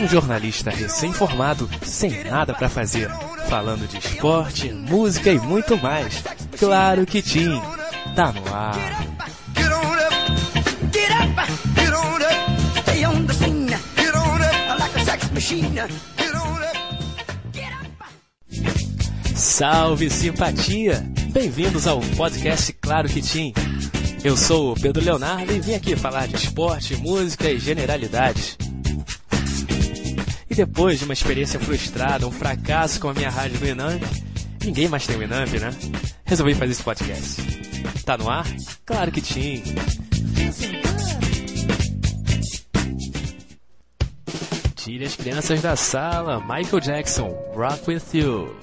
Um jornalista recém-formado, sem nada para fazer, falando de esporte, música e muito mais. Claro que Tim, tá no ar. Salve simpatia! Bem-vindos ao podcast Claro que Tim. Eu sou o Pedro Leonardo e vim aqui falar de esporte, música e generalidades. E depois de uma experiência frustrada, um fracasso com a minha rádio do Inamp, ninguém mais tem o Inamp, né? Resolvi fazer esse podcast. Tá no ar? Claro que tinha. Tire as crianças da sala. Michael Jackson, Rock With You.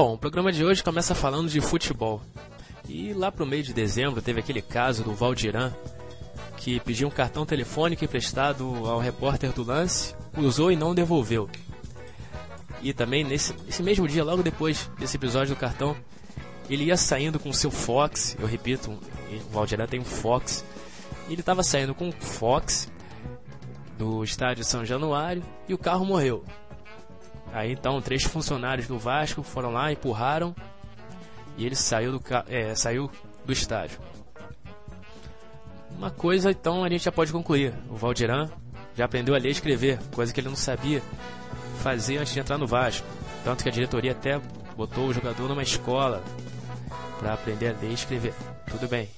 Bom, o programa de hoje começa falando de futebol. E lá pro meio de dezembro teve aquele caso do Valdiran, que pediu um cartão telefônico emprestado ao repórter do lance, usou e não devolveu. E também nesse, mesmo dia, logo depois desse episódio do cartão, ele ia saindo com seu Fox, eu repito, o Valdiran tem um Fox, ele estava saindo com o Fox do estádio São Januário e o carro morreu. Aí então três funcionários do Vasco foram lá, empurraram e ele saiu do, é, saiu do estádio. Uma coisa então a gente já pode concluir: o Valdiran já aprendeu a ler e escrever, coisa que ele não sabia fazer antes de entrar no Vasco. Tanto que a diretoria até botou o jogador numa escola para aprender a ler e escrever. Tudo bem,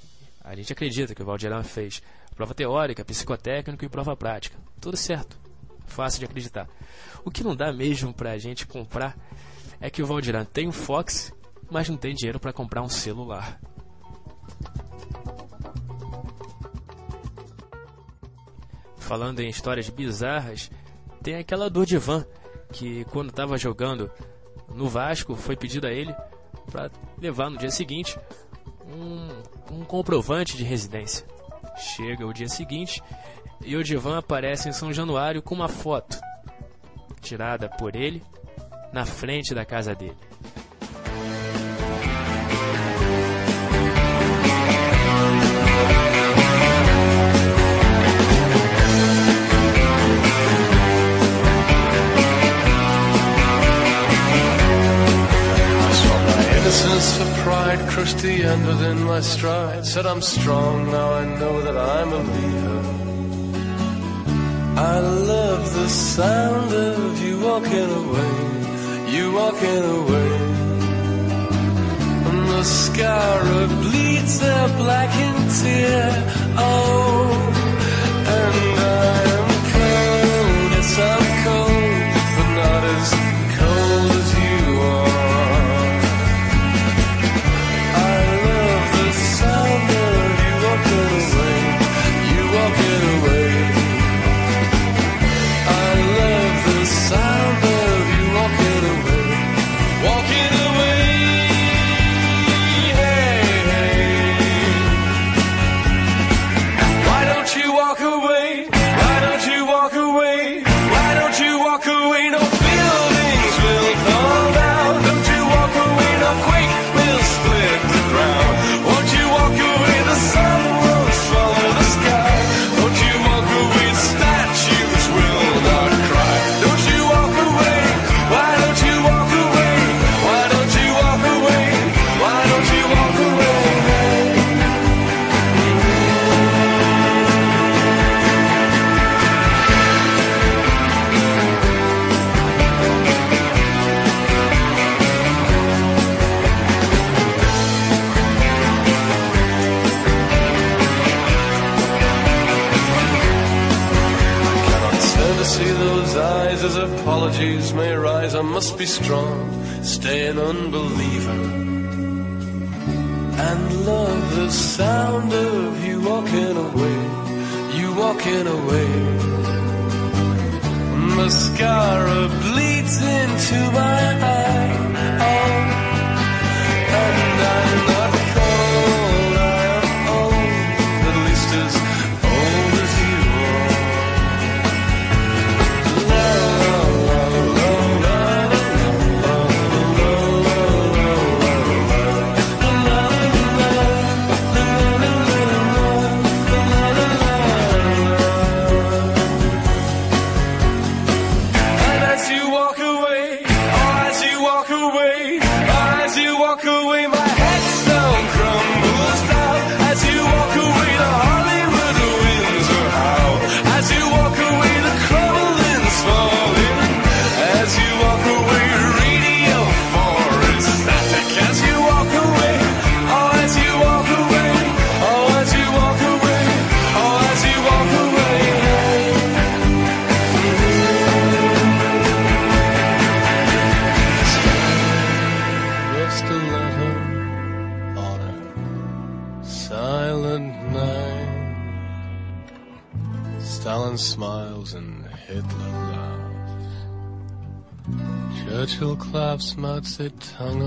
a gente acredita que o Valdirão fez prova teórica, psicotécnica e prova prática. Tudo certo, fácil de acreditar. O que não dá mesmo para a gente comprar é que o Valdirão tem um Fox, mas não tem dinheiro para comprar um celular. Falando em histórias bizarras, tem aquela do que quando estava jogando no Vasco, foi pedido a ele para levar no dia seguinte um, um comprovante de residência. Chega o dia seguinte e o Divan aparece em São Januário com uma foto tirada por ele na frente da casa dele. Pride crushed the end within my stride. Said I'm strong, now I know that I'm a leader. I love the sound of you walking away, you walking away. And the scar bleeds a blackened tear. Oh, must be strong, stay an unbeliever. And love the sound of you walking away, you walking away. Mascara bleeds into my eye.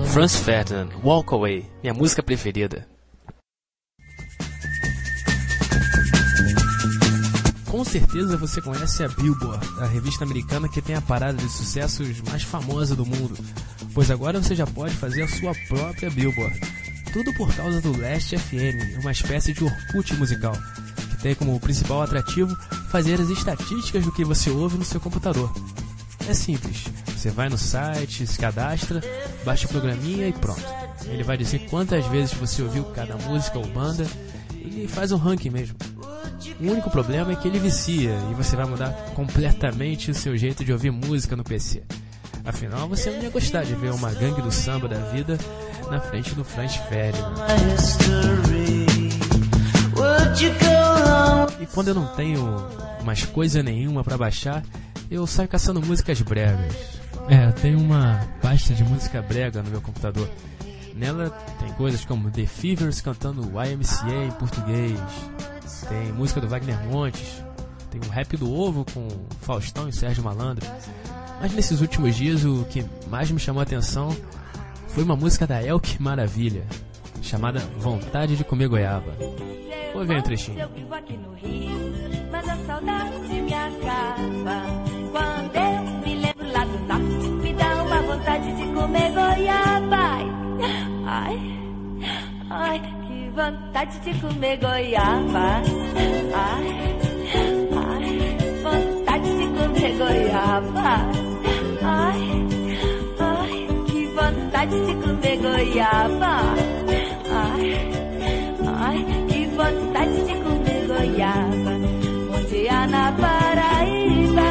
Franz Ferdinand, Walk Away, minha música preferida. Com certeza você conhece a Billboard, a revista americana que tem a parada de sucessos mais famosa do mundo, pois agora você já pode fazer a sua própria Billboard. Tudo por causa do Last FM, uma espécie de Orkut musical, que tem como principal atrativo fazer as estatísticas do que você ouve no seu computador. É simples, você vai no site, se cadastra, baixa o programinha e pronto. Ele vai dizer quantas vezes você ouviu cada música ou banda e faz um ranking mesmo. O único problema é que ele vicia e você vai mudar completamente o seu jeito de ouvir música no PC. Afinal, você não ia gostar de ver uma gangue do samba da vida na frente do Franz Ferdinand. E quando eu não tenho mais coisa nenhuma para baixar, eu saio caçando músicas bregas. É, eu tenho uma pasta de música brega no meu computador. Nela tem coisas como The Fevers cantando YMCA em português, tem música do Wagner Montes, tem o rap do Ovo com Faustão e Sérgio Malandro. Mas nesses últimos dias o que mais me chamou a atenção foi uma música da Elke Maravilha, chamada Vontade de Comer Goiaba. Vou ver um trechinho. Eu vivo aqui no Rio, mas a saudade me acaba. Quando eu vontade de comer goiaba. Ai, ai, vontade de comer goiaba. Ai, ai, que vontade de comer goiaba. Ai, ai, que vontade de comer goiaba. Um dia na Paraíba,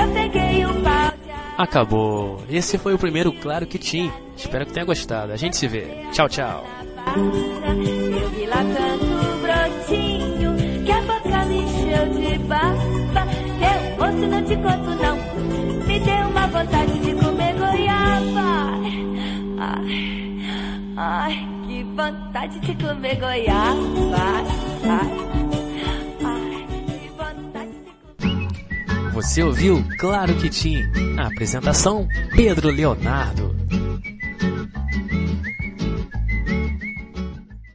eu peguei um pau Acabou. Esse foi o primeiro Claro que Tim. Espero que tenha gostado. A gente se vê. Tchau, tchau. Eu vi lá tanto brotinho, que a boca me encheu de baba. Seu moço, não te conto não, me deu uma vontade de comer goiaba. Ai, ai, que vontade de comer goiaba. Ai, ai, que vontade de comer. Você ouviu Claro que Tim. A apresentação: Pedro Leonardo.